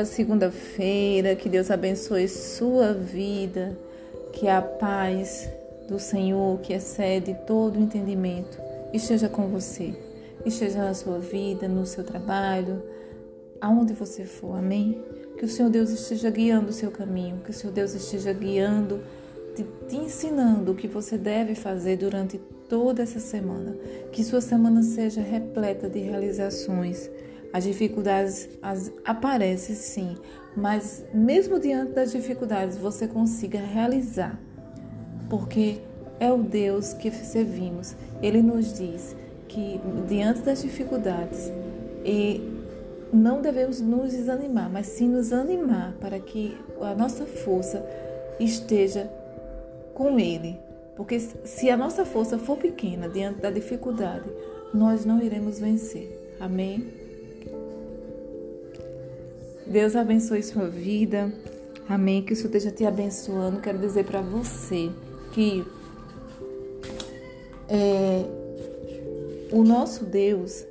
boa segunda-feira, que Deus abençoe sua vida, que a paz do Senhor, que excede todo o entendimento, esteja com você, esteja na sua vida, no seu trabalho, aonde você for, amém? Que o Senhor Deus esteja guiando o seu caminho, que o Senhor Deus esteja guiando, te, te ensinando o que você deve fazer durante toda essa semana. Que sua semana seja repleta de realizações as dificuldades as, aparecem sim, mas mesmo diante das dificuldades você consiga realizar, porque é o Deus que servimos. Ele nos diz que diante das dificuldades e não devemos nos desanimar, mas sim nos animar para que a nossa força esteja com Ele. Porque se a nossa força for pequena diante da dificuldade, nós não iremos vencer. Amém? Deus abençoe sua vida. Amém. Que isso esteja te abençoando. Quero dizer para você que é, o nosso Deus,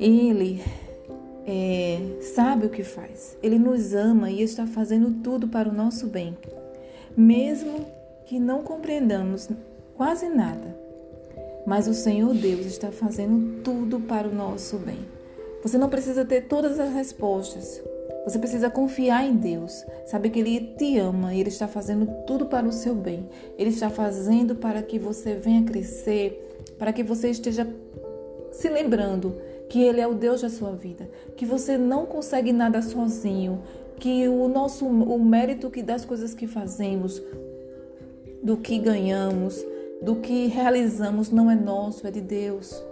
Ele é, sabe o que faz. Ele nos ama e está fazendo tudo para o nosso bem. Mesmo que não compreendamos quase nada, mas o Senhor Deus está fazendo tudo para o nosso bem. Você não precisa ter todas as respostas. Você precisa confiar em Deus, saber que Ele te ama e Ele está fazendo tudo para o seu bem. Ele está fazendo para que você venha crescer, para que você esteja se lembrando que Ele é o Deus da sua vida, que você não consegue nada sozinho, que o nosso o mérito que das coisas que fazemos, do que ganhamos, do que realizamos não é nosso, é de Deus.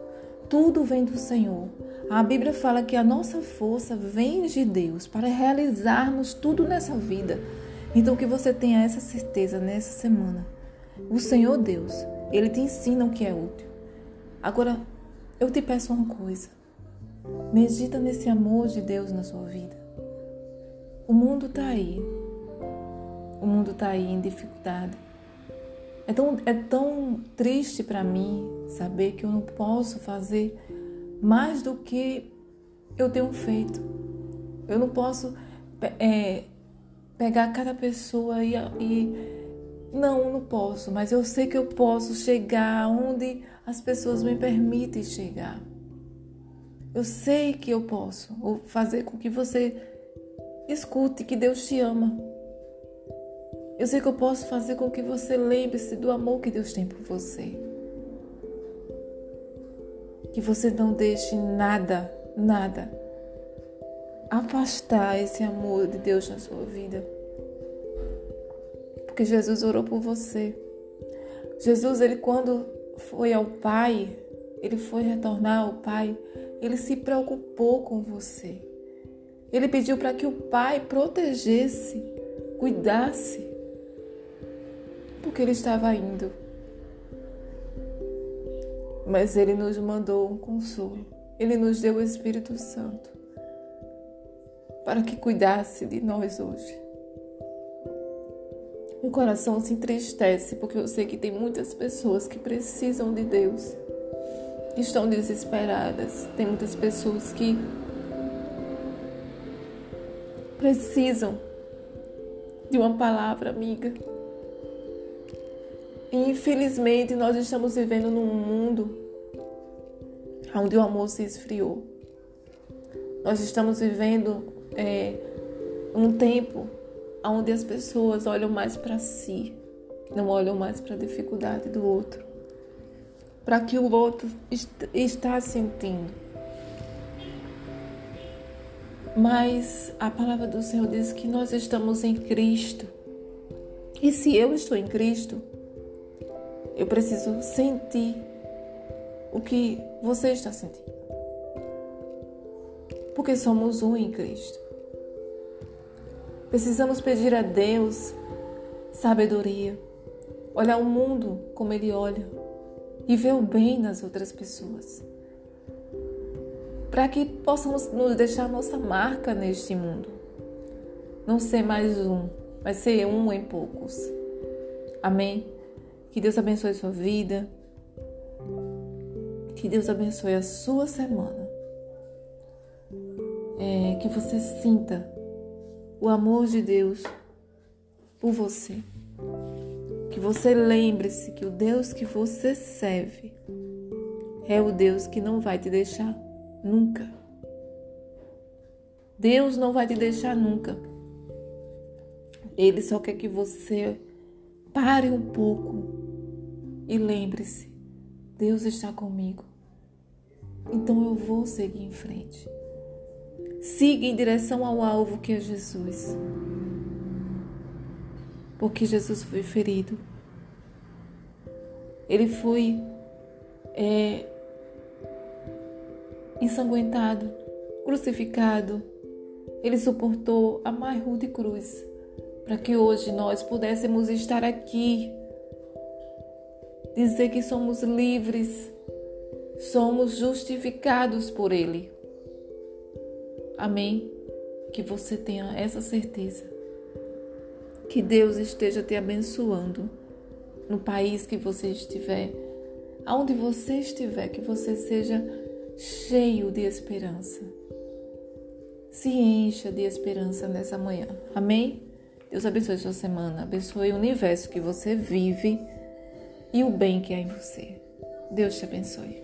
Tudo vem do Senhor. A Bíblia fala que a nossa força vem de Deus para realizarmos tudo nessa vida. Então que você tenha essa certeza nessa semana. O Senhor Deus, ele te ensina o que é útil. Agora, eu te peço uma coisa. Medita nesse amor de Deus na sua vida. O mundo está aí. O mundo está aí em dificuldade. É tão, é tão triste para mim saber que eu não posso fazer mais do que eu tenho feito. Eu não posso é, pegar cada pessoa e, e. Não, não posso, mas eu sei que eu posso chegar onde as pessoas me permitem chegar. Eu sei que eu posso fazer com que você escute que Deus te ama. Eu sei que eu posso fazer com que você lembre-se do amor que Deus tem por você. Que você não deixe nada, nada afastar esse amor de Deus na sua vida. Porque Jesus orou por você. Jesus, ele quando foi ao Pai, ele foi retornar ao Pai, ele se preocupou com você. Ele pediu para que o Pai protegesse, cuidasse, porque ele estava indo mas Ele nos mandou um consolo. Ele nos deu o Espírito Santo para que cuidasse de nós hoje. Meu coração se entristece porque eu sei que tem muitas pessoas que precisam de Deus, que estão desesperadas. Tem muitas pessoas que precisam de uma palavra amiga. Infelizmente nós estamos vivendo num mundo onde o amor se esfriou. Nós estamos vivendo é, um tempo onde as pessoas olham mais para si, não olham mais para a dificuldade do outro, para que o outro está sentindo. Mas a palavra do Senhor diz que nós estamos em Cristo. E se eu estou em Cristo, eu preciso sentir o que você está sentindo. Porque somos um em Cristo. Precisamos pedir a Deus sabedoria, olhar o mundo como Ele olha e ver o bem nas outras pessoas. Para que possamos nos deixar nossa marca neste mundo. Não ser mais um, mas ser um em poucos. Amém? Que Deus abençoe sua vida. Que Deus abençoe a sua semana. é, que você sinta o amor de Deus por você. Que você lembre-se que o Deus que você serve é o Deus que não vai te deixar nunca. Deus não vai te deixar nunca. Ele só quer que você pare um pouco e lembre-se: Deus está comigo. Então eu vou seguir em frente. Siga em direção ao alvo que é Jesus. Porque Jesus foi ferido. Ele foi é, ensanguentado, crucificado. Ele suportou a mais rude cruz para que hoje nós pudéssemos estar aqui, dizer que somos livres, somos justificados por Ele. Amém? Que você tenha essa certeza. Que Deus esteja te abençoando no país que você estiver, aonde você estiver, que você seja cheio de esperança. Se encha de esperança nessa manhã. Amém? Deus abençoe sua semana, abençoe o universo que você vive e o bem que há em você. Deus te abençoe.